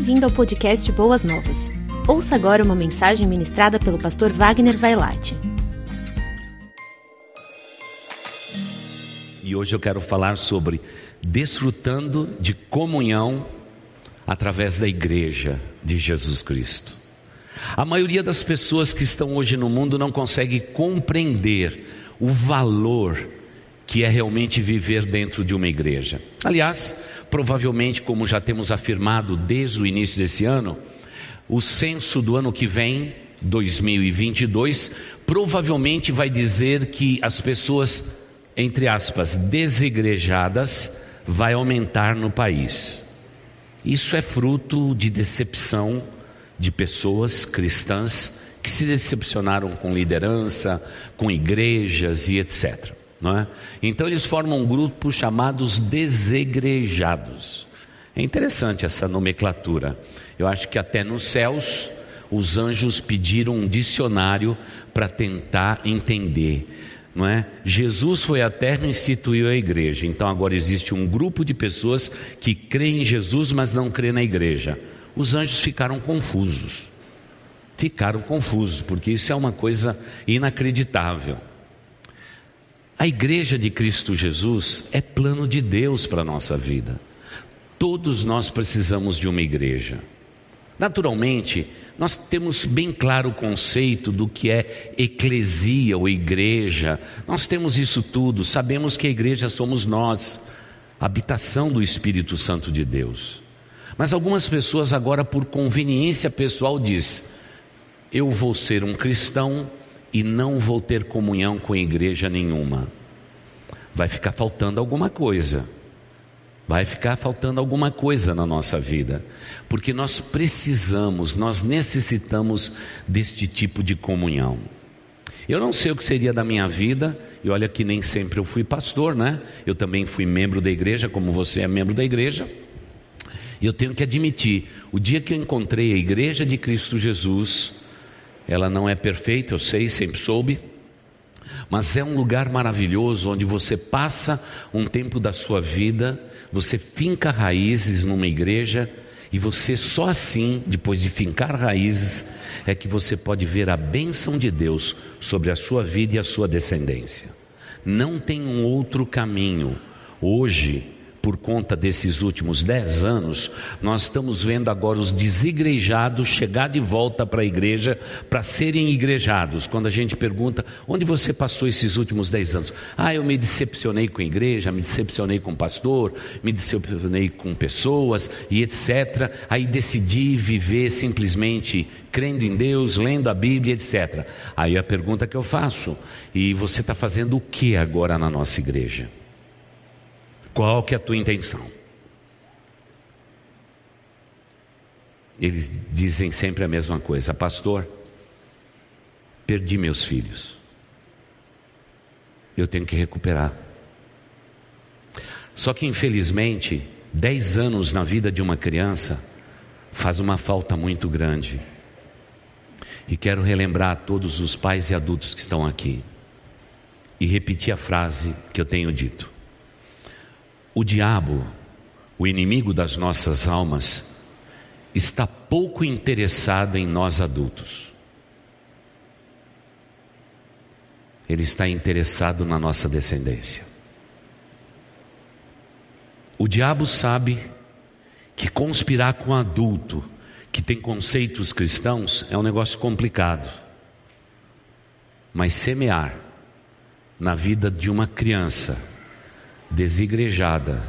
Bem-vindo ao podcast Boas Novas. Ouça agora uma mensagem ministrada pelo pastor Wagner Vailate. E hoje eu quero falar sobre desfrutando de comunhão através da igreja de Jesus Cristo. A maioria das pessoas que estão hoje no mundo não consegue compreender o valor que é realmente viver dentro de uma igreja. Aliás, provavelmente, como já temos afirmado desde o início desse ano, o censo do ano que vem, 2022, provavelmente vai dizer que as pessoas, entre aspas, desigrejadas, vai aumentar no país. Isso é fruto de decepção de pessoas cristãs que se decepcionaram com liderança, com igrejas e etc. Não é? Então eles formam um grupo chamados desegrejados. É interessante essa nomenclatura. Eu acho que até nos céus os anjos pediram um dicionário para tentar entender. Não é? Jesus foi à terra e instituiu a igreja. Então agora existe um grupo de pessoas que creem em Jesus, mas não creem na igreja. Os anjos ficaram confusos. Ficaram confusos, porque isso é uma coisa inacreditável. A igreja de Cristo Jesus é plano de Deus para a nossa vida. Todos nós precisamos de uma igreja. Naturalmente, nós temos bem claro o conceito do que é eclesia ou igreja. Nós temos isso tudo, sabemos que a igreja somos nós, habitação do Espírito Santo de Deus. Mas algumas pessoas agora por conveniência pessoal diz: eu vou ser um cristão e não vou ter comunhão com igreja nenhuma. Vai ficar faltando alguma coisa. Vai ficar faltando alguma coisa na nossa vida, porque nós precisamos, nós necessitamos deste tipo de comunhão. Eu não sei o que seria da minha vida, e olha que nem sempre eu fui pastor, né? Eu também fui membro da igreja, como você é membro da igreja. E eu tenho que admitir, o dia que eu encontrei a igreja de Cristo Jesus, ela não é perfeita, eu sei, sempre soube, mas é um lugar maravilhoso onde você passa um tempo da sua vida, você finca raízes numa igreja e você só assim, depois de fincar raízes, é que você pode ver a bênção de Deus sobre a sua vida e a sua descendência. Não tem um outro caminho. Hoje, por conta desses últimos dez anos, nós estamos vendo agora os desigrejados chegar de volta para a igreja para serem igrejados. Quando a gente pergunta onde você passou esses últimos dez anos, ah, eu me decepcionei com a igreja, me decepcionei com o pastor, me decepcionei com pessoas e etc. Aí decidi viver simplesmente crendo em Deus, lendo a Bíblia, etc. Aí a pergunta que eu faço: e você está fazendo o que agora na nossa igreja? Qual que é a tua intenção? Eles dizem sempre a mesma coisa, pastor. Perdi meus filhos. Eu tenho que recuperar. Só que infelizmente, dez anos na vida de uma criança faz uma falta muito grande. E quero relembrar a todos os pais e adultos que estão aqui e repetir a frase que eu tenho dito. O diabo, o inimigo das nossas almas, está pouco interessado em nós adultos. Ele está interessado na nossa descendência. O diabo sabe que conspirar com um adulto que tem conceitos cristãos é um negócio complicado. Mas semear na vida de uma criança desigrejada,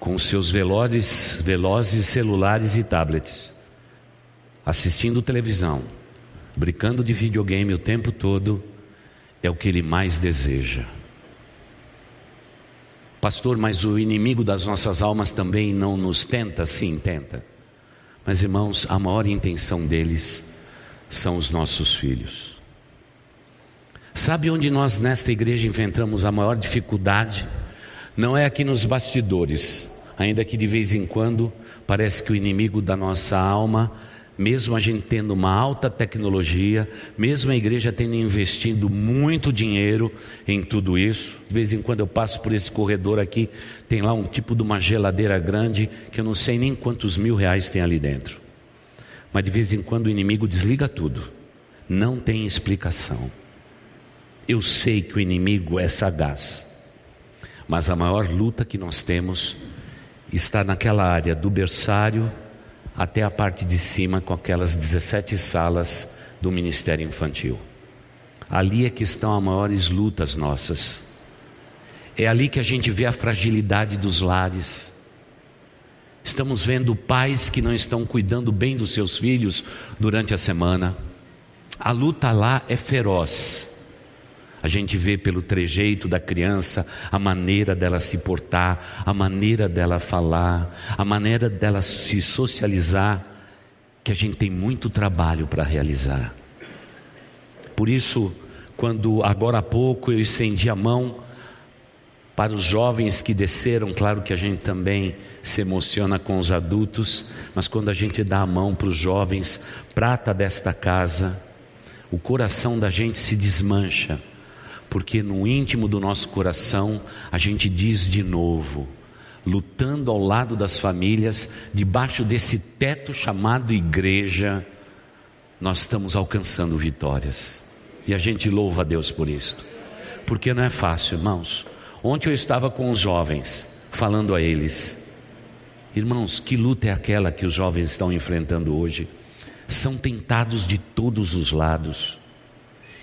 com seus velozes, velozes celulares e tablets, assistindo televisão, brincando de videogame o tempo todo, é o que ele mais deseja. Pastor, mas o inimigo das nossas almas também não nos tenta? Sim, tenta. Mas irmãos, a maior intenção deles são os nossos filhos. Sabe onde nós nesta igreja enfrentamos a maior dificuldade? Não é aqui nos bastidores, ainda que de vez em quando parece que o inimigo da nossa alma mesmo a gente tendo uma alta tecnologia, mesmo a igreja tendo investido muito dinheiro em tudo isso, de vez em quando eu passo por esse corredor aqui, tem lá um tipo de uma geladeira grande que eu não sei nem quantos mil reais tem ali dentro. Mas de vez em quando o inimigo desliga tudo, não tem explicação. Eu sei que o inimigo é sagaz, mas a maior luta que nós temos está naquela área do berçário até a parte de cima com aquelas 17 salas do Ministério Infantil. Ali é que estão as maiores lutas nossas. É ali que a gente vê a fragilidade dos lares. Estamos vendo pais que não estão cuidando bem dos seus filhos durante a semana. A luta lá é feroz. A gente vê pelo trejeito da criança, a maneira dela se portar, a maneira dela falar, a maneira dela se socializar, que a gente tem muito trabalho para realizar. Por isso, quando agora há pouco eu estendi a mão para os jovens que desceram, claro que a gente também se emociona com os adultos, mas quando a gente dá a mão para os jovens, prata desta casa, o coração da gente se desmancha porque no íntimo do nosso coração a gente diz de novo, lutando ao lado das famílias, debaixo desse teto chamado igreja, nós estamos alcançando vitórias. E a gente louva a Deus por isto. Porque não é fácil, irmãos. Ontem eu estava com os jovens, falando a eles: Irmãos, que luta é aquela que os jovens estão enfrentando hoje? São tentados de todos os lados.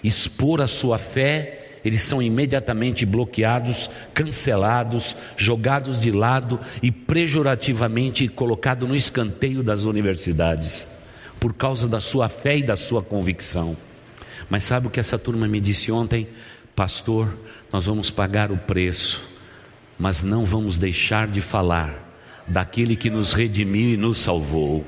Expor a sua fé eles são imediatamente bloqueados, cancelados, jogados de lado e pejorativamente colocados no escanteio das universidades, por causa da sua fé e da sua convicção. Mas sabe o que essa turma me disse ontem? Pastor, nós vamos pagar o preço, mas não vamos deixar de falar daquele que nos redimiu e nos salvou.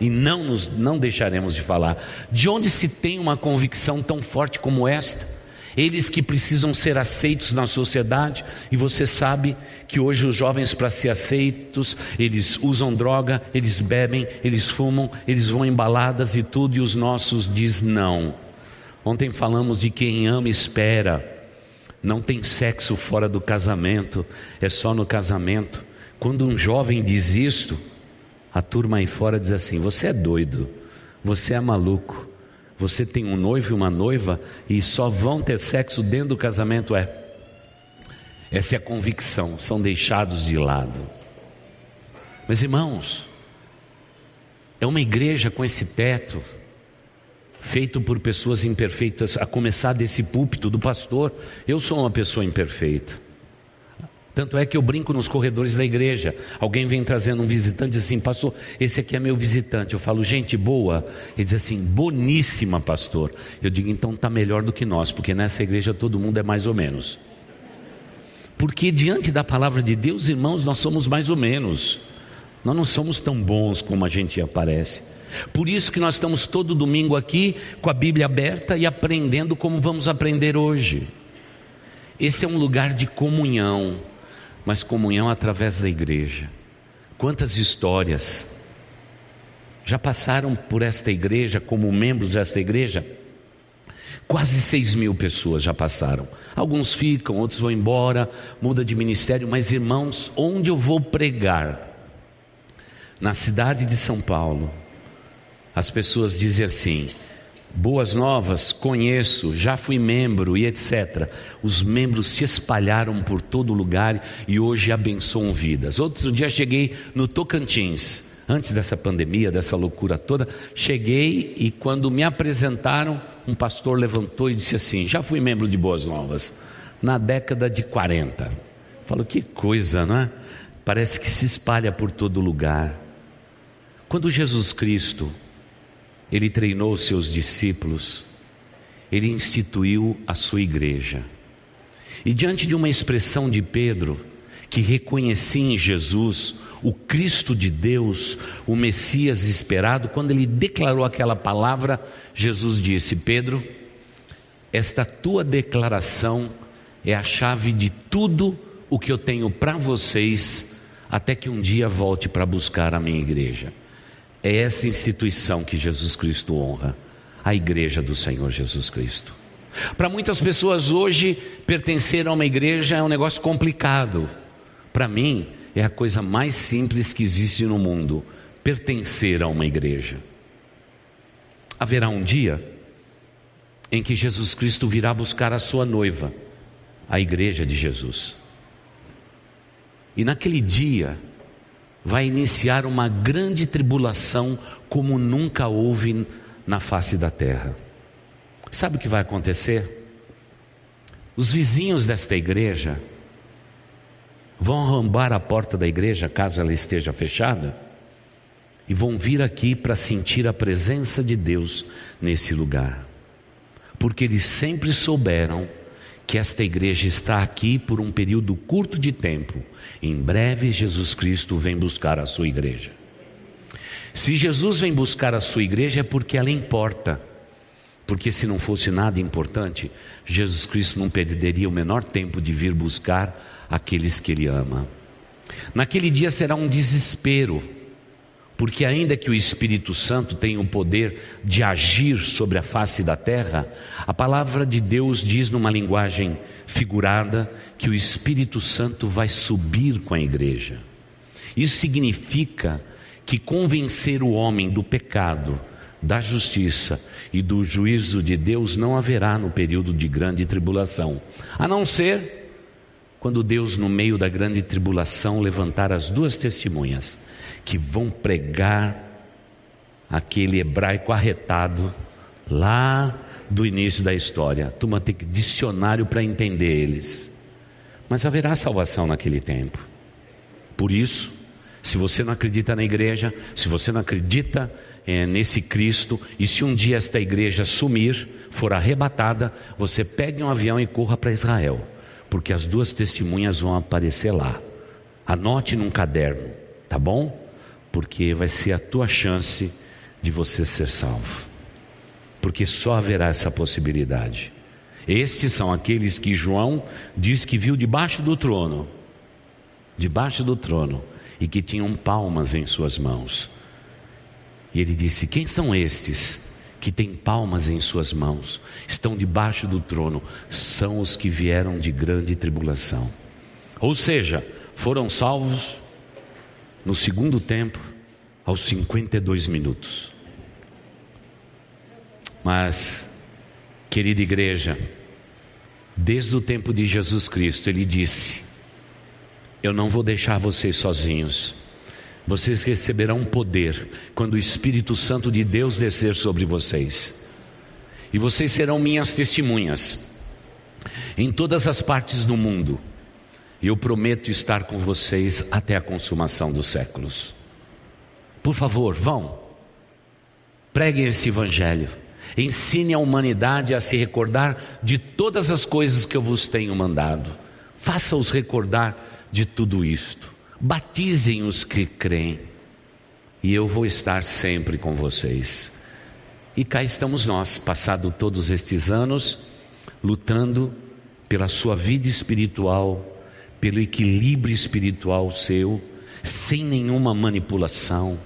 E não, nos, não deixaremos de falar. De onde se tem uma convicção tão forte como esta? Eles que precisam ser aceitos na sociedade, e você sabe que hoje os jovens, para ser aceitos, eles usam droga, eles bebem, eles fumam, eles vão em baladas e tudo, e os nossos diz não. Ontem falamos de quem ama espera, não tem sexo fora do casamento, é só no casamento. Quando um jovem diz isto, a turma aí fora diz assim: você é doido, você é maluco você tem um noivo e uma noiva e só vão ter sexo dentro do casamento é. Essa é a convicção, são deixados de lado. Mas irmãos, é uma igreja com esse teto, feito por pessoas imperfeitas, a começar desse púlpito do pastor. Eu sou uma pessoa imperfeita. Tanto é que eu brinco nos corredores da igreja. Alguém vem trazendo um visitante e diz assim, pastor, esse aqui é meu visitante. Eu falo, gente boa. Ele diz assim, boníssima, pastor. Eu digo, então está melhor do que nós, porque nessa igreja todo mundo é mais ou menos. Porque diante da palavra de Deus, irmãos, nós somos mais ou menos. Nós não somos tão bons como a gente aparece. Por isso que nós estamos todo domingo aqui com a Bíblia aberta e aprendendo como vamos aprender hoje. Esse é um lugar de comunhão mas comunhão através da igreja. Quantas histórias já passaram por esta igreja como membros desta igreja? Quase seis mil pessoas já passaram. Alguns ficam, outros vão embora, muda de ministério, mas irmãos, onde eu vou pregar? Na cidade de São Paulo, as pessoas dizem assim: Boas novas, conheço, já fui membro e etc. Os membros se espalharam por todo lugar e hoje abençoam vidas. Outro dia cheguei no Tocantins, antes dessa pandemia, dessa loucura toda. Cheguei e quando me apresentaram, um pastor levantou e disse assim: Já fui membro de Boas Novas, na década de 40. Falo, que coisa, não é? Parece que se espalha por todo lugar. Quando Jesus Cristo ele treinou seus discípulos, ele instituiu a sua igreja. E diante de uma expressão de Pedro, que reconhecia em Jesus o Cristo de Deus, o Messias esperado, quando ele declarou aquela palavra, Jesus disse: Pedro, esta tua declaração é a chave de tudo o que eu tenho para vocês, até que um dia volte para buscar a minha igreja. É essa instituição que Jesus Cristo honra, a igreja do Senhor Jesus Cristo. Para muitas pessoas hoje, pertencer a uma igreja é um negócio complicado. Para mim, é a coisa mais simples que existe no mundo pertencer a uma igreja. Haverá um dia em que Jesus Cristo virá buscar a sua noiva, a igreja de Jesus. E naquele dia vai iniciar uma grande tribulação como nunca houve na face da terra. Sabe o que vai acontecer? Os vizinhos desta igreja vão arrombar a porta da igreja, caso ela esteja fechada, e vão vir aqui para sentir a presença de Deus nesse lugar, porque eles sempre souberam que esta igreja está aqui por um período curto de tempo. Em breve, Jesus Cristo vem buscar a sua igreja. Se Jesus vem buscar a sua igreja, é porque ela importa. Porque se não fosse nada importante, Jesus Cristo não perderia o menor tempo de vir buscar aqueles que Ele ama. Naquele dia será um desespero, porque ainda que o Espírito Santo tenha o poder de agir sobre a face da terra, a palavra de Deus diz numa linguagem figurada que o Espírito Santo vai subir com a igreja. Isso significa que convencer o homem do pecado, da justiça e do juízo de Deus não haverá no período de grande tribulação, a não ser quando Deus, no meio da grande tribulação, levantar as duas testemunhas que vão pregar aquele hebraico arretado lá do início da história. Turma tem dicionário para entender eles. Mas haverá salvação naquele tempo. Por isso, se você não acredita na igreja, se você não acredita é, nesse Cristo, e se um dia esta igreja sumir, for arrebatada, você pegue um avião e corra para Israel, porque as duas testemunhas vão aparecer lá. Anote num caderno, tá bom? Porque vai ser a tua chance de você ser salvo. Porque só haverá essa possibilidade. Estes são aqueles que João diz que viu debaixo do trono, debaixo do trono, e que tinham palmas em suas mãos. E ele disse: Quem são estes que têm palmas em suas mãos, estão debaixo do trono? São os que vieram de grande tribulação. Ou seja, foram salvos no segundo tempo, aos 52 minutos. Mas, querida igreja, desde o tempo de Jesus Cristo, ele disse: Eu não vou deixar vocês sozinhos vocês receberão poder quando o Espírito Santo de Deus descer sobre vocês. E vocês serão minhas testemunhas em todas as partes do mundo. Eu prometo estar com vocês até a consumação dos séculos. Por favor, vão. Preguem esse evangelho. Ensine a humanidade a se recordar de todas as coisas que eu vos tenho mandado. Faça-os recordar de tudo isto batizem os que creem, e eu vou estar sempre com vocês. E cá estamos nós, passado todos estes anos, lutando pela sua vida espiritual, pelo equilíbrio espiritual seu, sem nenhuma manipulação,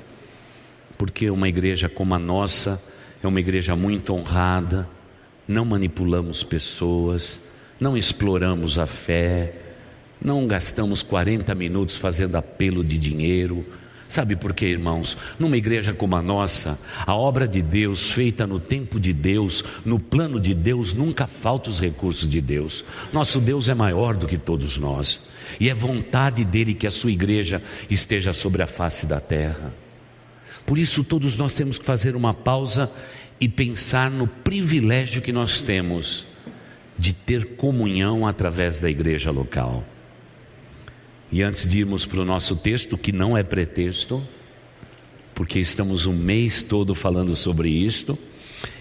porque uma igreja como a nossa é uma igreja muito honrada, não manipulamos pessoas, não exploramos a fé, não gastamos 40 minutos fazendo apelo de dinheiro. Sabe por quê, irmãos? Numa igreja como a nossa, a obra de Deus, feita no tempo de Deus, no plano de Deus, nunca falta os recursos de Deus. Nosso Deus é maior do que todos nós, e é vontade dele que a sua igreja esteja sobre a face da terra. Por isso, todos nós temos que fazer uma pausa e pensar no privilégio que nós temos de ter comunhão através da igreja local. E antes de irmos para o nosso texto, que não é pretexto, porque estamos um mês todo falando sobre isto,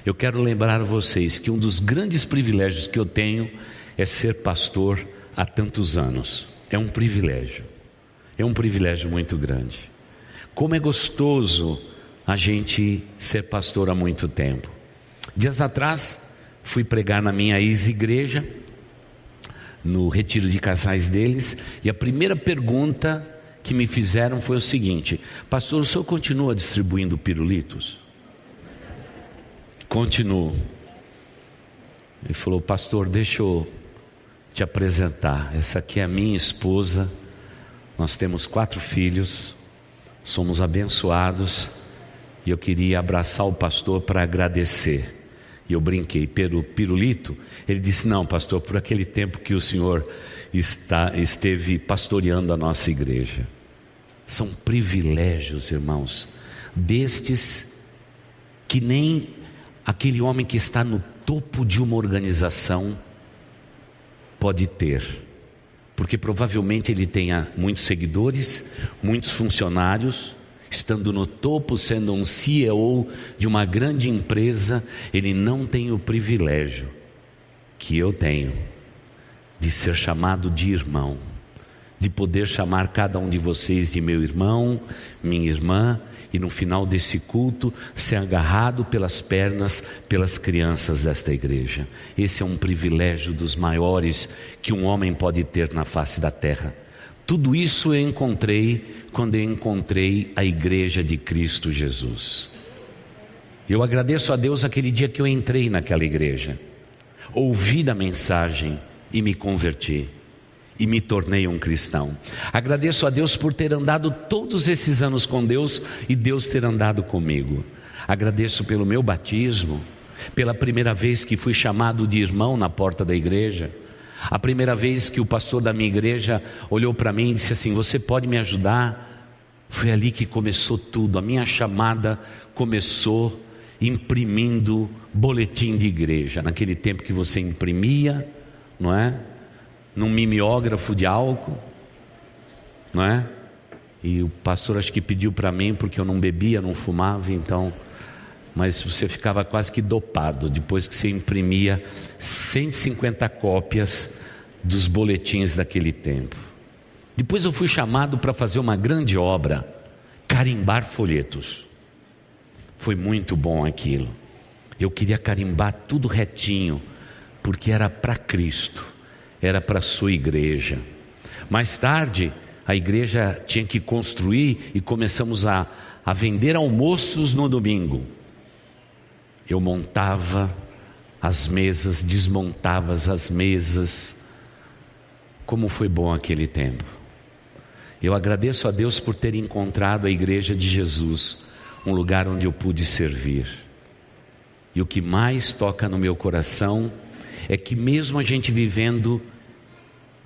eu quero lembrar vocês que um dos grandes privilégios que eu tenho é ser pastor há tantos anos. É um privilégio, é um privilégio muito grande. Como é gostoso a gente ser pastor há muito tempo. Dias atrás, fui pregar na minha ex-igreja no retiro de casais deles, e a primeira pergunta que me fizeram foi o seguinte: Pastor, o senhor continua distribuindo pirulitos? Continuo. Ele falou, Pastor, deixa eu te apresentar. Essa aqui é a minha esposa. Nós temos quatro filhos, somos abençoados. E eu queria abraçar o pastor para agradecer. E eu brinquei, pelo pirulito. Ele disse: Não, pastor, por aquele tempo que o senhor está, esteve pastoreando a nossa igreja. São privilégios, irmãos, destes que nem aquele homem que está no topo de uma organização pode ter. Porque provavelmente ele tenha muitos seguidores, muitos funcionários, estando no topo, sendo um CEO de uma grande empresa, ele não tem o privilégio que eu tenho de ser chamado de irmão, de poder chamar cada um de vocês de meu irmão, minha irmã, e no final desse culto ser agarrado pelas pernas pelas crianças desta igreja. Esse é um privilégio dos maiores que um homem pode ter na face da terra. Tudo isso eu encontrei quando eu encontrei a igreja de Cristo Jesus. Eu agradeço a Deus aquele dia que eu entrei naquela igreja, ouvi da mensagem e me converti e me tornei um cristão. Agradeço a Deus por ter andado todos esses anos com Deus e Deus ter andado comigo. Agradeço pelo meu batismo, pela primeira vez que fui chamado de irmão na porta da igreja. A primeira vez que o pastor da minha igreja olhou para mim e disse assim: Você pode me ajudar? Foi ali que começou tudo. A minha chamada começou imprimindo boletim de igreja. Naquele tempo que você imprimia, não é? Num mimeógrafo de álcool, não é? E o pastor acho que pediu para mim porque eu não bebia, não fumava, então. Mas você ficava quase que dopado depois que você imprimia 150 cópias dos boletins daquele tempo. Depois eu fui chamado para fazer uma grande obra, carimbar folhetos. Foi muito bom aquilo. Eu queria carimbar tudo retinho, porque era para Cristo, era para a sua igreja. Mais tarde, a igreja tinha que construir e começamos a, a vender almoços no domingo. Eu montava as mesas, desmontava as mesas. Como foi bom aquele tempo. Eu agradeço a Deus por ter encontrado a igreja de Jesus, um lugar onde eu pude servir. E o que mais toca no meu coração é que, mesmo a gente vivendo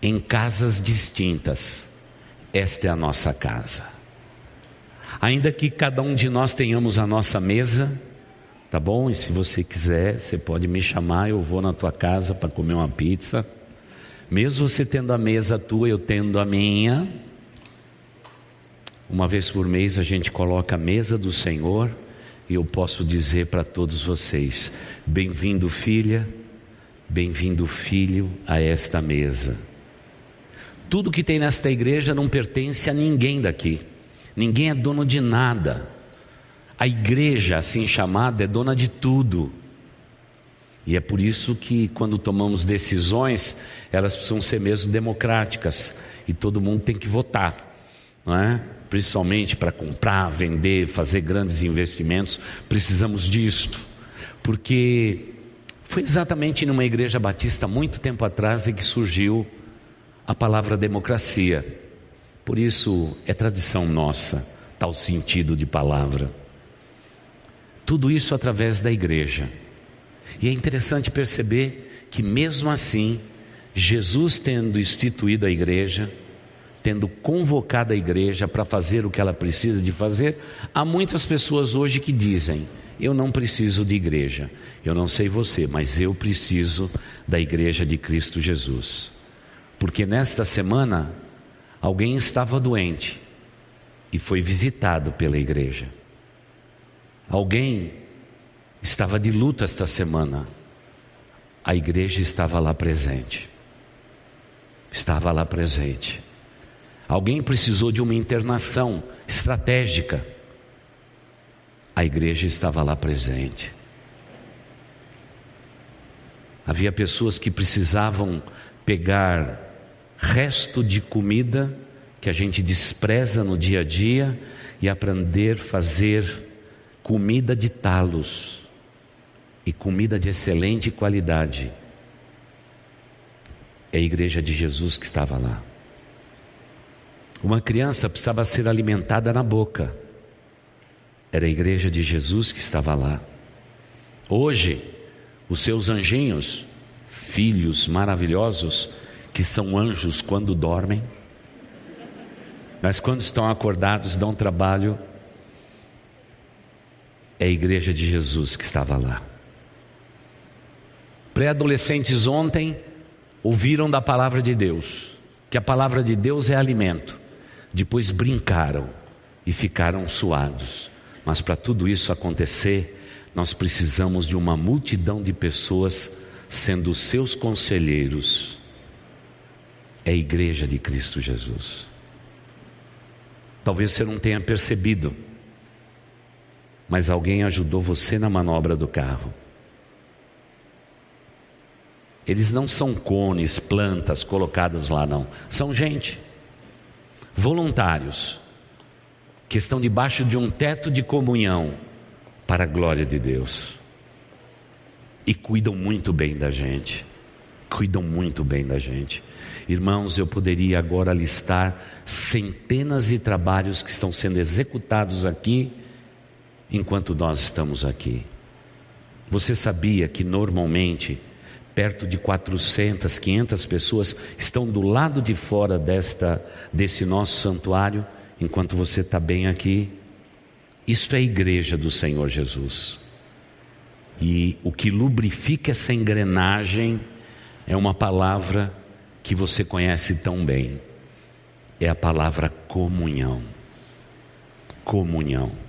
em casas distintas, esta é a nossa casa. Ainda que cada um de nós tenhamos a nossa mesa, tá bom? E se você quiser, você pode me chamar, eu vou na tua casa para comer uma pizza. Mesmo você tendo a mesa tua, eu tendo a minha. Uma vez por mês a gente coloca a mesa do Senhor e eu posso dizer para todos vocês: bem-vindo, filha Bem-vindo, filho, a esta mesa. Tudo que tem nesta igreja não pertence a ninguém daqui, ninguém é dono de nada. A igreja, assim chamada, é dona de tudo. E é por isso que, quando tomamos decisões, elas precisam ser mesmo democráticas e todo mundo tem que votar, não é? Principalmente para comprar, vender, fazer grandes investimentos, precisamos disto, porque foi exatamente numa igreja batista muito tempo atrás em que surgiu a palavra democracia. Por isso é tradição nossa, tal sentido de palavra. Tudo isso através da igreja. E é interessante perceber que, mesmo assim, Jesus tendo instituído a igreja, tendo convocado a igreja para fazer o que ela precisa de fazer, há muitas pessoas hoje que dizem: eu não preciso de igreja. Eu não sei você, mas eu preciso da igreja de Cristo Jesus. Porque nesta semana alguém estava doente e foi visitado pela igreja. Alguém estava de luto esta semana. A igreja estava lá presente. Estava lá presente. Alguém precisou de uma internação estratégica a igreja estava lá presente. Havia pessoas que precisavam pegar resto de comida que a gente despreza no dia a dia e aprender a fazer comida de talos e comida de excelente qualidade. É a igreja de Jesus que estava lá. Uma criança precisava ser alimentada na boca. Era a igreja de Jesus que estava lá. Hoje, os seus anjinhos, filhos maravilhosos, que são anjos quando dormem, mas quando estão acordados dão trabalho. É a igreja de Jesus que estava lá. Pré-adolescentes ontem ouviram da palavra de Deus, que a palavra de Deus é alimento. Depois brincaram e ficaram suados. Mas para tudo isso acontecer, nós precisamos de uma multidão de pessoas sendo seus conselheiros. É a igreja de Cristo Jesus. Talvez você não tenha percebido, mas alguém ajudou você na manobra do carro. Eles não são cones, plantas colocadas lá, não. São gente, voluntários, que estão debaixo de um teto de comunhão para a glória de Deus. E cuidam muito bem da gente. Cuidam muito bem da gente. Irmãos, eu poderia agora listar centenas de trabalhos que estão sendo executados aqui enquanto nós estamos aqui. Você sabia que normalmente perto de 400, 500 pessoas estão do lado de fora desta desse nosso santuário enquanto você está bem aqui? Isto é a igreja do Senhor Jesus. E o que lubrifica essa engrenagem é uma palavra que você conhece tão bem. É a palavra comunhão. Comunhão.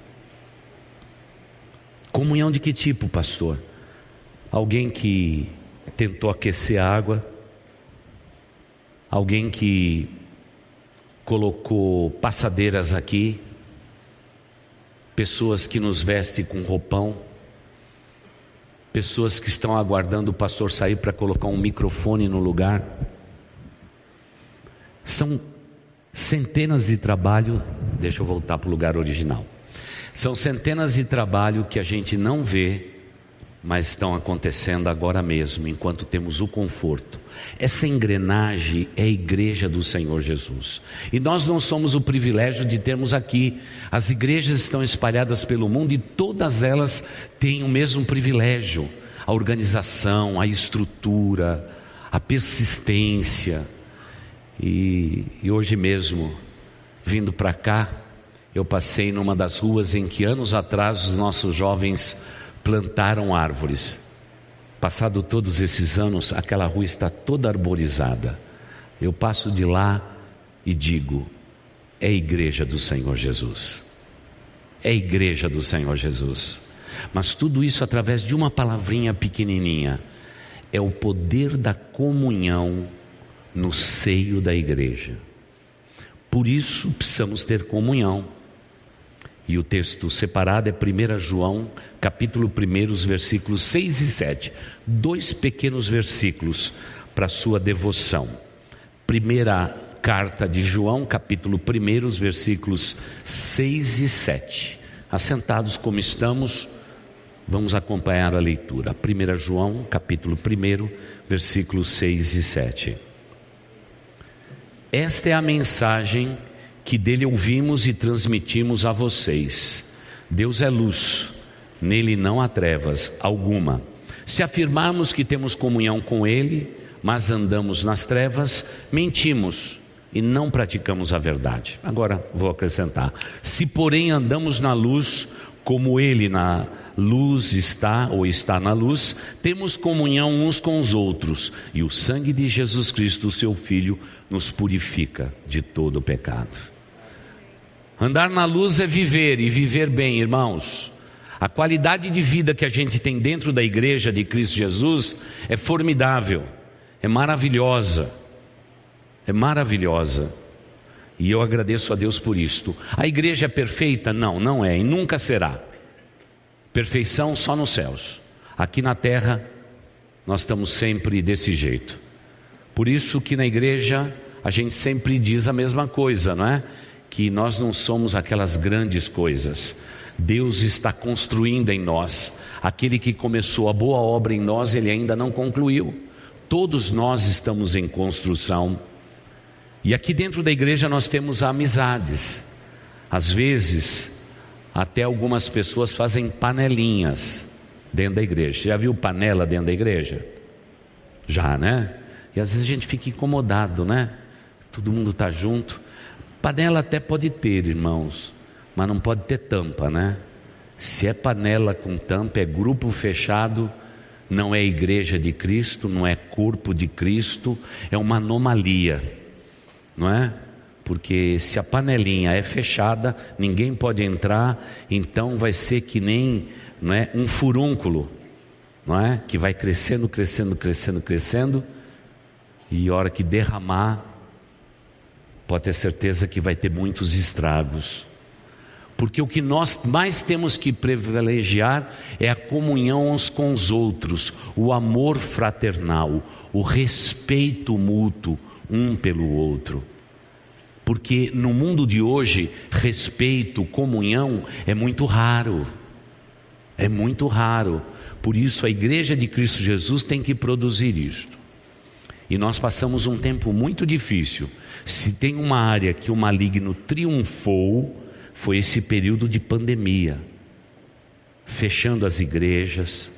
Comunhão de que tipo, pastor? Alguém que tentou aquecer a água, alguém que colocou passadeiras aqui, pessoas que nos vestem com roupão, pessoas que estão aguardando o pastor sair para colocar um microfone no lugar. São centenas de trabalho, deixa eu voltar para o lugar original. São centenas de trabalho que a gente não vê, mas estão acontecendo agora mesmo, enquanto temos o conforto. Essa engrenagem é a igreja do Senhor Jesus. E nós não somos o privilégio de termos aqui. As igrejas estão espalhadas pelo mundo e todas elas têm o mesmo privilégio: a organização, a estrutura, a persistência e, e hoje mesmo, vindo para cá, eu passei numa das ruas em que anos atrás os nossos jovens plantaram árvores. Passado todos esses anos, aquela rua está toda arborizada. Eu passo de lá e digo: é igreja do Senhor Jesus. É igreja do Senhor Jesus. Mas tudo isso através de uma palavrinha pequenininha. É o poder da comunhão no seio da igreja. Por isso precisamos ter comunhão. E o texto separado é 1 João, capítulo 1, versículos 6 e 7. Dois pequenos versículos para sua devoção. Primeira carta de João, capítulo 1, versículos 6 e 7. Assentados como estamos, vamos acompanhar a leitura. 1 João, capítulo 1, versículos 6 e 7. Esta é a mensagem que dele ouvimos e transmitimos a vocês. Deus é luz, nele não há trevas alguma. Se afirmarmos que temos comunhão com Ele, mas andamos nas trevas, mentimos e não praticamos a verdade. Agora vou acrescentar: se porém andamos na luz, como Ele na luz está ou está na luz, temos comunhão uns com os outros, e o sangue de Jesus Cristo, seu Filho, nos purifica de todo o pecado. Andar na luz é viver e viver bem, irmãos. A qualidade de vida que a gente tem dentro da igreja de Cristo Jesus é formidável, é maravilhosa, é maravilhosa. E eu agradeço a Deus por isto. A igreja é perfeita? Não, não é e nunca será. Perfeição só nos céus. Aqui na terra, nós estamos sempre desse jeito. Por isso que na igreja a gente sempre diz a mesma coisa, não é? Que nós não somos aquelas grandes coisas. Deus está construindo em nós. Aquele que começou a boa obra em nós, ele ainda não concluiu. Todos nós estamos em construção. E aqui dentro da igreja nós temos amizades. Às vezes, até algumas pessoas fazem panelinhas dentro da igreja. Já viu panela dentro da igreja? Já, né? E às vezes a gente fica incomodado, né? Todo mundo está junto. Panela até pode ter, irmãos, mas não pode ter tampa, né? Se é panela com tampa, é grupo fechado, não é igreja de Cristo, não é corpo de Cristo, é uma anomalia, não é? Porque se a panelinha é fechada, ninguém pode entrar, então vai ser que nem não é, um furúnculo, não é? Que vai crescendo, crescendo, crescendo, crescendo, e a hora que derramar, pode ter certeza que vai ter muitos estragos. Porque o que nós mais temos que privilegiar é a comunhão uns com os outros, o amor fraternal, o respeito mútuo um pelo outro. Porque no mundo de hoje, respeito, comunhão é muito raro. É muito raro. Por isso a igreja de Cristo Jesus tem que produzir isto. E nós passamos um tempo muito difícil. Se tem uma área que o maligno triunfou, foi esse período de pandemia, fechando as igrejas,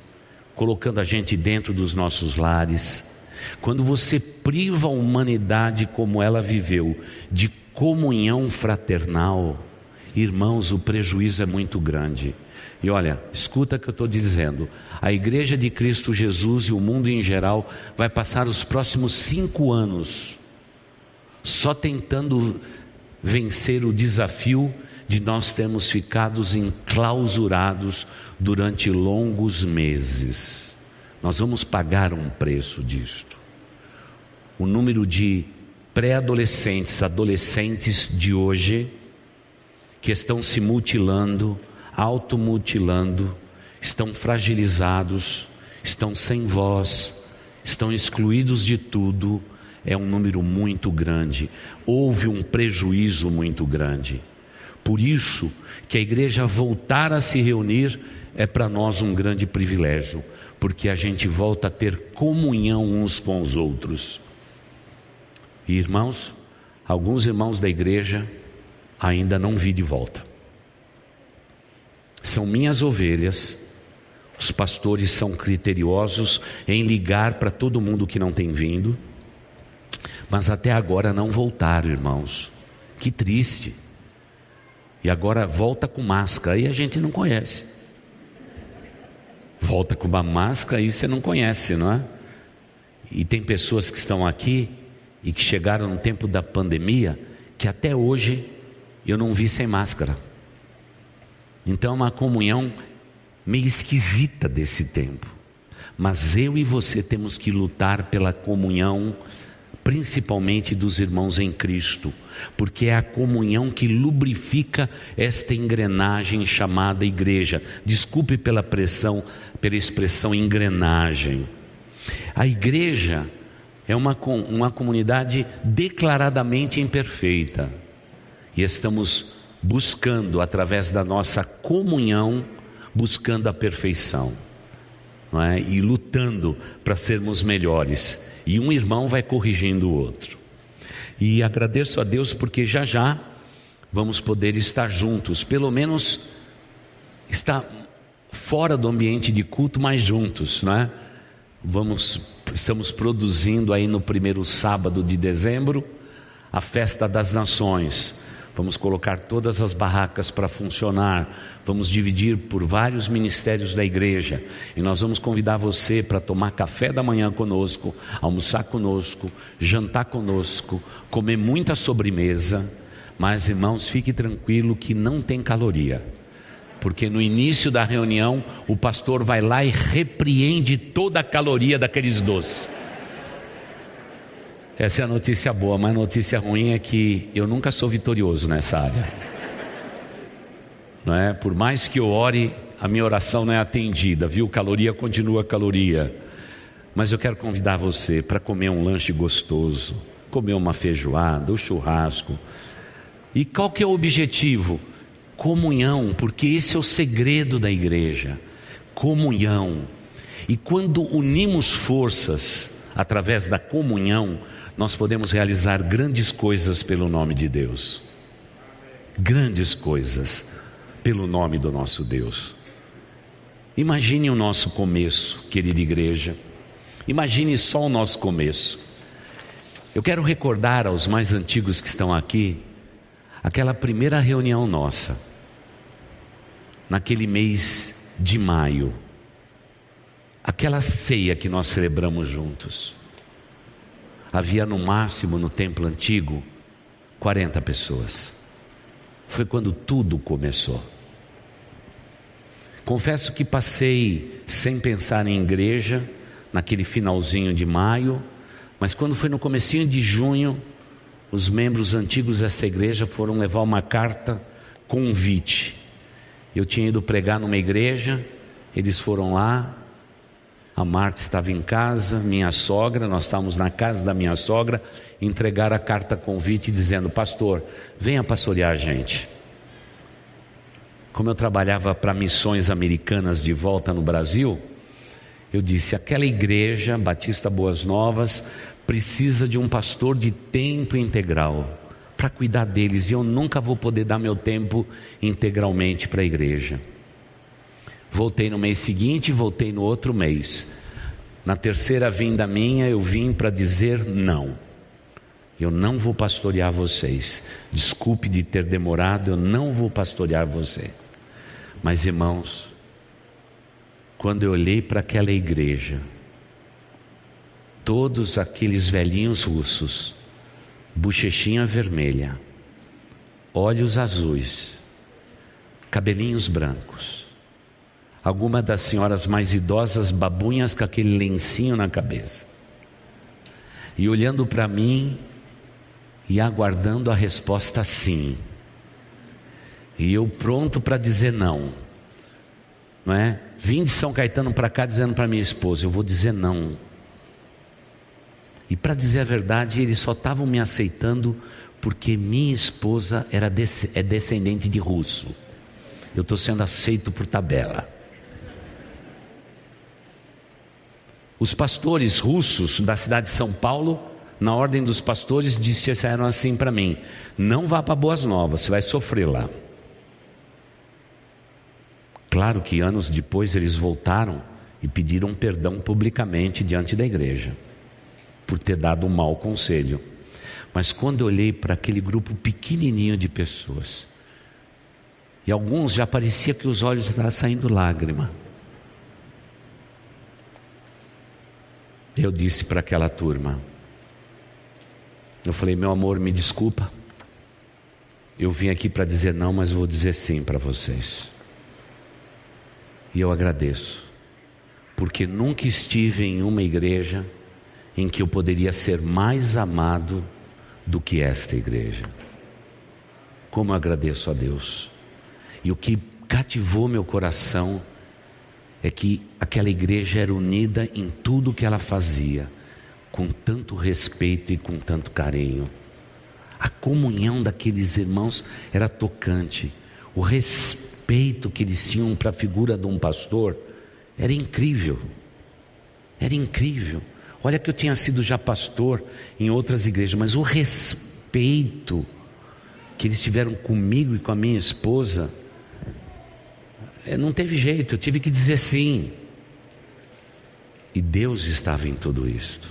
colocando a gente dentro dos nossos lares. Quando você priva a humanidade como ela viveu de comunhão fraternal, irmãos, o prejuízo é muito grande. E olha, escuta o que eu estou dizendo. A igreja de Cristo Jesus e o mundo em geral vai passar os próximos cinco anos só tentando vencer o desafio de nós termos ficado enclausurados durante longos meses. Nós vamos pagar um preço disto. O número de pré-adolescentes, adolescentes de hoje, que estão se mutilando, automutilando, estão fragilizados, estão sem voz, estão excluídos de tudo, é um número muito grande. Houve um prejuízo muito grande. Por isso que a igreja voltar a se reunir é para nós um grande privilégio, porque a gente volta a ter comunhão uns com os outros. E irmãos, alguns irmãos da igreja ainda não vi de volta. São minhas ovelhas. Os pastores são criteriosos em ligar para todo mundo que não tem vindo, mas até agora não voltaram, irmãos. Que triste. E agora volta com máscara, aí a gente não conhece. Volta com uma máscara, aí você não conhece, não é? E tem pessoas que estão aqui e que chegaram no tempo da pandemia que até hoje eu não vi sem máscara. Então é uma comunhão meio esquisita desse tempo. Mas eu e você temos que lutar pela comunhão principalmente dos irmãos em Cristo, porque é a comunhão que lubrifica esta engrenagem chamada igreja. Desculpe pela pressão, pela expressão engrenagem. A igreja é uma, uma comunidade declaradamente imperfeita e estamos buscando, através da nossa comunhão, buscando a perfeição é? e lutando para sermos melhores e um irmão vai corrigindo o outro. E agradeço a Deus porque já já vamos poder estar juntos, pelo menos estar fora do ambiente de culto, mas juntos, não é? Vamos, estamos produzindo aí no primeiro sábado de dezembro a festa das nações. Vamos colocar todas as barracas para funcionar. Vamos dividir por vários ministérios da igreja. E nós vamos convidar você para tomar café da manhã conosco, almoçar conosco, jantar conosco, comer muita sobremesa. Mas, irmãos, fique tranquilo que não tem caloria. Porque no início da reunião, o pastor vai lá e repreende toda a caloria daqueles doces. Essa é a notícia boa, mas a notícia ruim é que eu nunca sou vitorioso nessa área. Não é? Por mais que eu ore, a minha oração não é atendida, viu? Caloria continua caloria. Mas eu quero convidar você para comer um lanche gostoso, comer uma feijoada, o churrasco. E qual que é o objetivo? Comunhão, porque esse é o segredo da igreja. Comunhão. E quando unimos forças através da comunhão, nós podemos realizar grandes coisas pelo nome de Deus. Grandes coisas pelo nome do nosso Deus. Imagine o nosso começo, querida igreja. Imagine só o nosso começo. Eu quero recordar aos mais antigos que estão aqui aquela primeira reunião nossa, naquele mês de maio, aquela ceia que nós celebramos juntos. Havia no máximo no templo antigo 40 pessoas. Foi quando tudo começou. Confesso que passei sem pensar em igreja naquele finalzinho de maio, mas quando foi no comecinho de junho, os membros antigos desta igreja foram levar uma carta convite. Eu tinha ido pregar numa igreja, eles foram lá, a Marta estava em casa, minha sogra, nós estávamos na casa da minha sogra, entregaram a carta convite dizendo: Pastor, venha pastorear a gente como eu trabalhava para missões americanas de volta no Brasil, eu disse: aquela igreja, Batista Boas Novas, precisa de um pastor de tempo integral para cuidar deles e eu nunca vou poder dar meu tempo integralmente para a igreja. Voltei no mês seguinte, voltei no outro mês. Na terceira vinda minha, eu vim para dizer não. Eu não vou pastorear vocês. Desculpe de ter demorado, eu não vou pastorear vocês. Mas irmãos, quando eu olhei para aquela igreja, todos aqueles velhinhos russos, bochechinha vermelha, olhos azuis, cabelinhos brancos, alguma das senhoras mais idosas babunhas com aquele lencinho na cabeça, e olhando para mim e aguardando a resposta sim. E eu pronto para dizer não. Não é? Vim de São Caetano para cá dizendo para minha esposa, eu vou dizer não. E para dizer a verdade, eles só estavam me aceitando porque minha esposa era é descendente de russo. Eu estou sendo aceito por tabela. Os pastores russos da cidade de São Paulo, na ordem dos pastores, disseram assim para mim: não vá para Boas Novas, você vai sofrer lá. Claro que anos depois eles voltaram e pediram perdão publicamente diante da igreja por ter dado um mau conselho. Mas quando eu olhei para aquele grupo pequenininho de pessoas, e alguns já parecia que os olhos estavam saindo lágrima. Eu disse para aquela turma, eu falei, meu amor, me desculpa. Eu vim aqui para dizer não, mas vou dizer sim para vocês. E eu agradeço, porque nunca estive em uma igreja em que eu poderia ser mais amado do que esta igreja. Como eu agradeço a Deus. E o que cativou meu coração é que aquela igreja era unida em tudo que ela fazia, com tanto respeito e com tanto carinho. A comunhão daqueles irmãos era tocante. O respeito que eles tinham para a figura de um pastor era incrível. Era incrível. Olha que eu tinha sido já pastor em outras igrejas, mas o respeito que eles tiveram comigo e com a minha esposa, não teve jeito, eu tive que dizer sim. E Deus estava em tudo isto.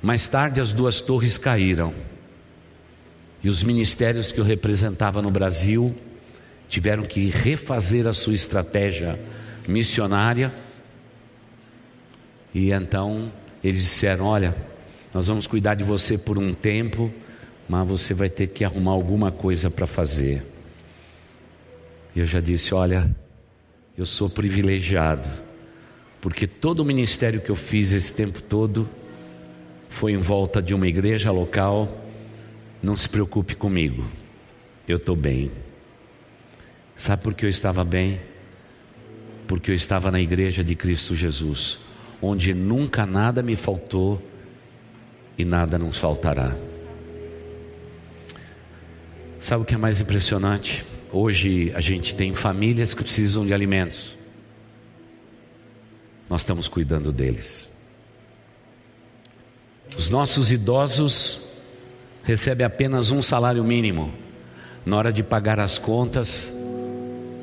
Mais tarde as duas torres caíram. E os ministérios que eu representava no Brasil tiveram que refazer a sua estratégia missionária. E então eles disseram: Olha, nós vamos cuidar de você por um tempo, mas você vai ter que arrumar alguma coisa para fazer. E eu já disse: Olha, eu sou privilegiado, porque todo o ministério que eu fiz esse tempo todo foi em volta de uma igreja local. Não se preocupe comigo, eu estou bem. Sabe por que eu estava bem? Porque eu estava na igreja de Cristo Jesus, onde nunca nada me faltou e nada nos faltará. Sabe o que é mais impressionante? Hoje a gente tem famílias que precisam de alimentos. Nós estamos cuidando deles. Os nossos idosos recebem apenas um salário mínimo. Na hora de pagar as contas,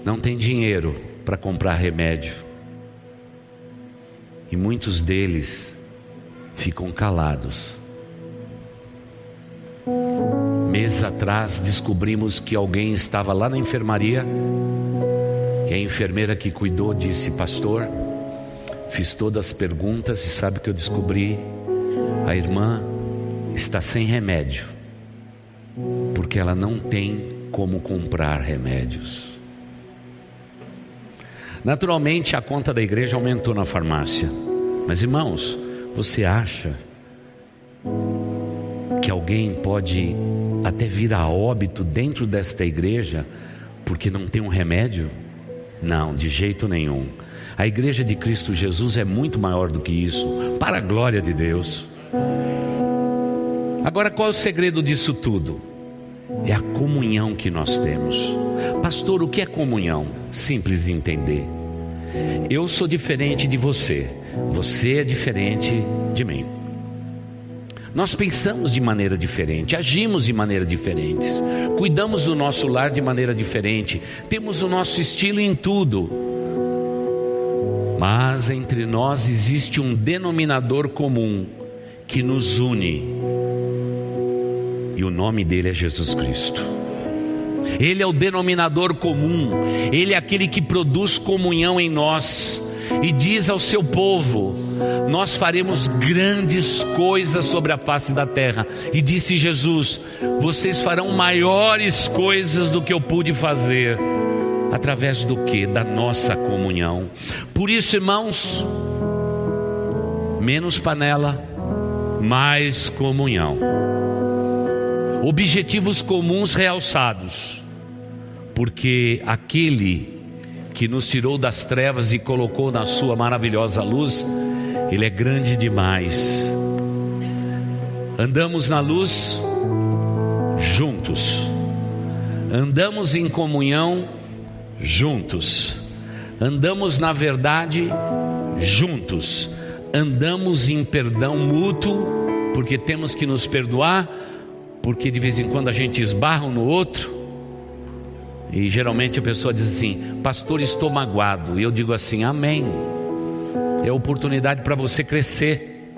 não tem dinheiro para comprar remédio. E muitos deles ficam calados Meses atrás descobrimos que alguém estava lá na enfermaria, que a enfermeira que cuidou disse: Pastor, fiz todas as perguntas e sabe o que eu descobri? A irmã está sem remédio, porque ela não tem como comprar remédios. Naturalmente, a conta da igreja aumentou na farmácia, mas irmãos, você acha que alguém pode até vir a óbito dentro desta igreja porque não tem um remédio? Não, de jeito nenhum. A igreja de Cristo Jesus é muito maior do que isso, para a glória de Deus. Agora, qual é o segredo disso tudo? É a comunhão que nós temos. Pastor, o que é comunhão? Simples de entender. Eu sou diferente de você, você é diferente de mim. Nós pensamos de maneira diferente, agimos de maneira diferente, cuidamos do nosso lar de maneira diferente, temos o nosso estilo em tudo. Mas entre nós existe um denominador comum que nos une, e o nome dele é Jesus Cristo. Ele é o denominador comum, ele é aquele que produz comunhão em nós e diz ao seu povo: Nós faremos grandes coisas sobre a face da terra. E disse Jesus: Vocês farão maiores coisas do que eu pude fazer. Através do que? Da nossa comunhão. Por isso, irmãos, menos panela, mais comunhão. Objetivos comuns realçados, porque aquele que nos tirou das trevas e colocou na sua maravilhosa luz, Ele é grande demais. Andamos na luz juntos, andamos em comunhão juntos, andamos na verdade juntos, andamos em perdão mútuo, porque temos que nos perdoar, porque de vez em quando a gente esbarra um no outro e geralmente a pessoa diz assim: Pastor, estou magoado. E eu digo assim: Amém. É oportunidade para você crescer.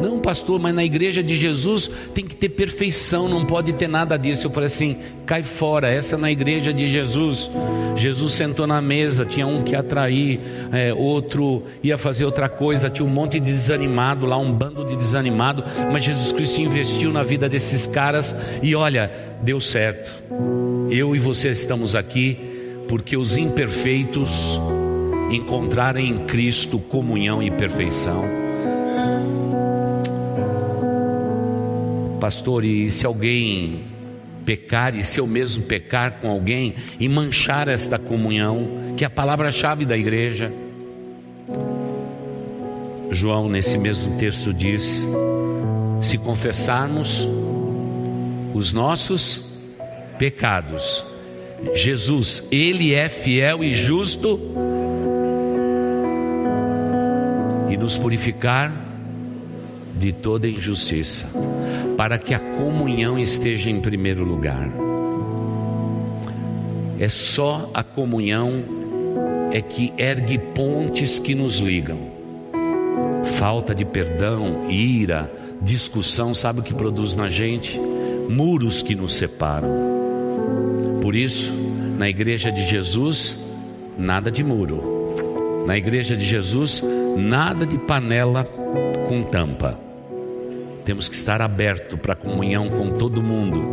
Não, pastor, mas na igreja de Jesus tem que ter perfeição, não pode ter nada disso. Eu falei assim: cai fora, essa é na igreja de Jesus. Jesus sentou na mesa, tinha um que ia atrair, é, outro ia fazer outra coisa, tinha um monte de desanimado lá, um bando de desanimado, mas Jesus Cristo investiu na vida desses caras e olha, deu certo. Eu e você estamos aqui porque os imperfeitos encontraram em Cristo comunhão e perfeição. Pastor, e se alguém pecar, e se eu mesmo pecar com alguém e manchar esta comunhão, que é a palavra-chave da igreja. João, nesse mesmo texto, diz: se confessarmos os nossos pecados, Jesus, Ele é fiel e justo nos purificar de toda injustiça, para que a comunhão esteja em primeiro lugar. É só a comunhão é que ergue pontes que nos ligam. Falta de perdão, ira, discussão, sabe o que produz na gente? Muros que nos separam. Por isso, na igreja de Jesus, nada de muro. Na igreja de Jesus, nada de panela com tampa. Temos que estar aberto para comunhão com todo mundo.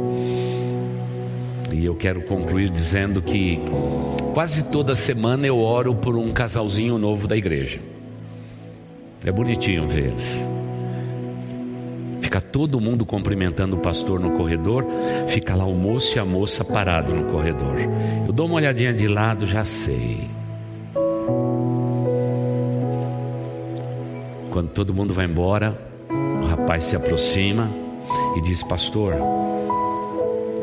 E eu quero concluir dizendo que quase toda semana eu oro por um casalzinho novo da igreja. É bonitinho ver eles. Fica todo mundo cumprimentando o pastor no corredor, fica lá o moço e a moça parado no corredor. Eu dou uma olhadinha de lado, já sei. Quando todo mundo vai embora, o rapaz se aproxima e diz: Pastor,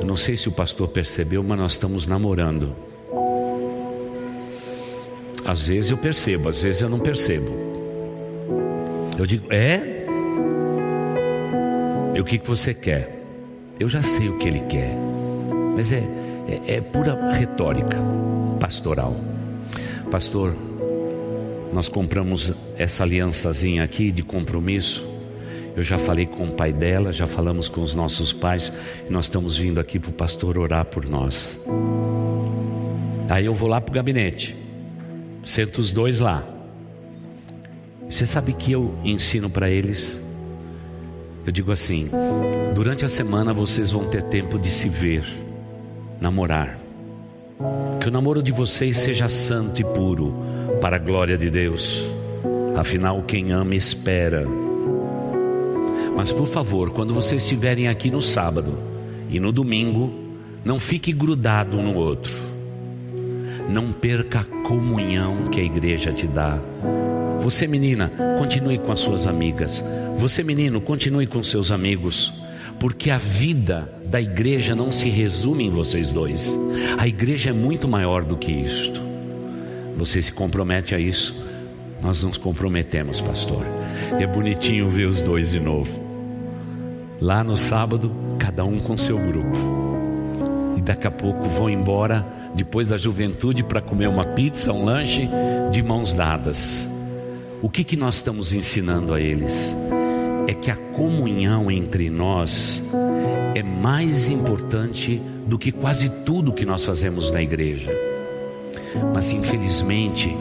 eu não sei se o pastor percebeu, mas nós estamos namorando. Às vezes eu percebo, às vezes eu não percebo. Eu digo: É? E o que, que você quer? Eu já sei o que ele quer, mas é, é, é pura retórica pastoral. Pastor, nós compramos essa aliançazinha aqui de compromisso. Eu já falei com o pai dela, já falamos com os nossos pais, e nós estamos vindo aqui para o pastor orar por nós. Aí eu vou lá para o gabinete, sento os dois lá. Você sabe que eu ensino para eles? Eu digo assim: durante a semana vocês vão ter tempo de se ver, namorar. Que o namoro de vocês seja santo e puro, para a glória de Deus. Afinal, quem ama espera. Mas por favor, quando vocês estiverem aqui no sábado e no domingo, não fique grudado um no outro. Não perca a comunhão que a igreja te dá. Você, menina, continue com as suas amigas. Você, menino, continue com seus amigos. Porque a vida da igreja não se resume em vocês dois. A igreja é muito maior do que isto. Você se compromete a isso? Nós nos comprometemos, pastor. E é bonitinho ver os dois de novo. Lá no sábado, cada um com seu grupo. E daqui a pouco vão embora, depois da juventude, para comer uma pizza, um lanche, de mãos dadas. O que, que nós estamos ensinando a eles? É que a comunhão entre nós é mais importante do que quase tudo que nós fazemos na igreja. Mas infelizmente,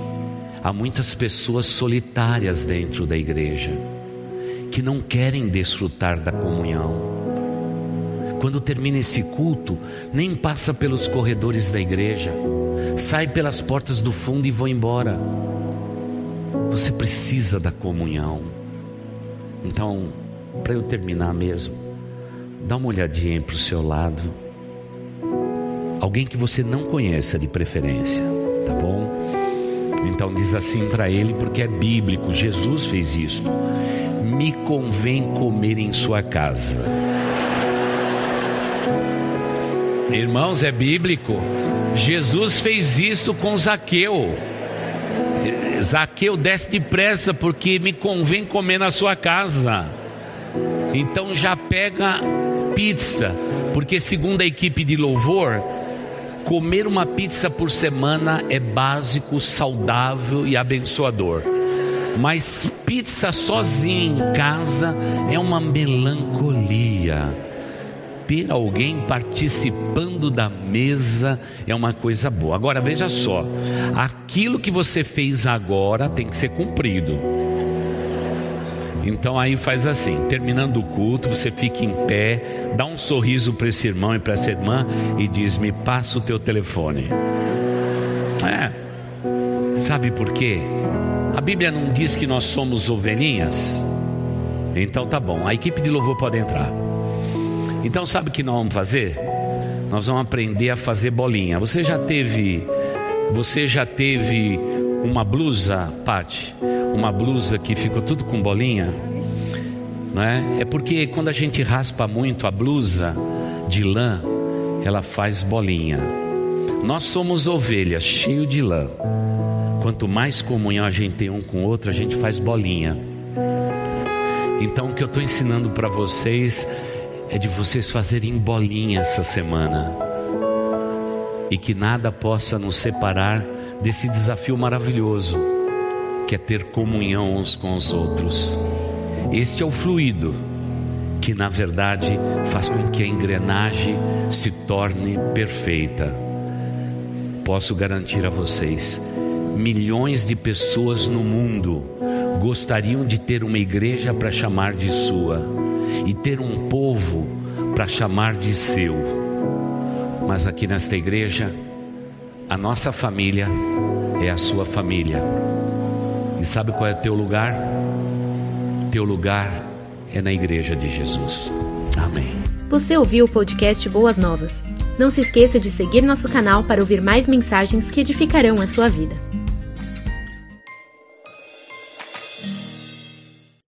há muitas pessoas solitárias dentro da igreja que não querem desfrutar da comunhão. Quando termina esse culto, nem passa pelos corredores da igreja, sai pelas portas do fundo e vai embora. Você precisa da comunhão. Então, para eu terminar mesmo, dá uma olhadinha para o seu lado. Alguém que você não conheça de preferência tá bom? Então diz assim para ele, porque é bíblico, Jesus fez isso. Me convém comer em sua casa. Irmãos, é bíblico. Jesus fez isso com Zaqueu. Zaqueu, desce depressa, porque me convém comer na sua casa. Então já pega pizza, porque segundo a equipe de louvor, Comer uma pizza por semana é básico, saudável e abençoador. Mas pizza sozinha em casa é uma melancolia. Ter alguém participando da mesa é uma coisa boa. Agora veja só: aquilo que você fez agora tem que ser cumprido. Então aí faz assim, terminando o culto, você fica em pé, dá um sorriso para esse irmão e para essa irmã e diz: "Me passa o teu telefone". É. Sabe por quê? A Bíblia não diz que nós somos ovelhinhas. Então tá bom, a equipe de louvor pode entrar. Então sabe o que nós vamos fazer? Nós vamos aprender a fazer bolinha. Você já teve você já teve uma blusa, Pati? Uma blusa que ficou tudo com bolinha, não é? É porque quando a gente raspa muito a blusa de lã, ela faz bolinha. Nós somos ovelhas, cheio de lã. Quanto mais comunhão a gente tem um com o outro, a gente faz bolinha. Então o que eu estou ensinando para vocês é de vocês fazerem bolinha essa semana. E que nada possa nos separar desse desafio maravilhoso que é ter comunhão uns com os outros. Este é o fluido que, na verdade, faz com que a engrenagem se torne perfeita. Posso garantir a vocês: milhões de pessoas no mundo gostariam de ter uma igreja para chamar de sua e ter um povo para chamar de seu. Mas aqui nesta igreja, a nossa família é a sua família e sabe qual é o teu lugar? Teu lugar é na igreja de Jesus. Amém. Você ouviu o podcast Boas Novas? Não se esqueça de seguir nosso canal para ouvir mais mensagens que edificarão a sua vida.